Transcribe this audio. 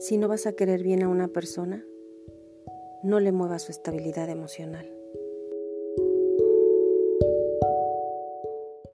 Si no vas a querer bien a una persona, no le muevas su estabilidad emocional.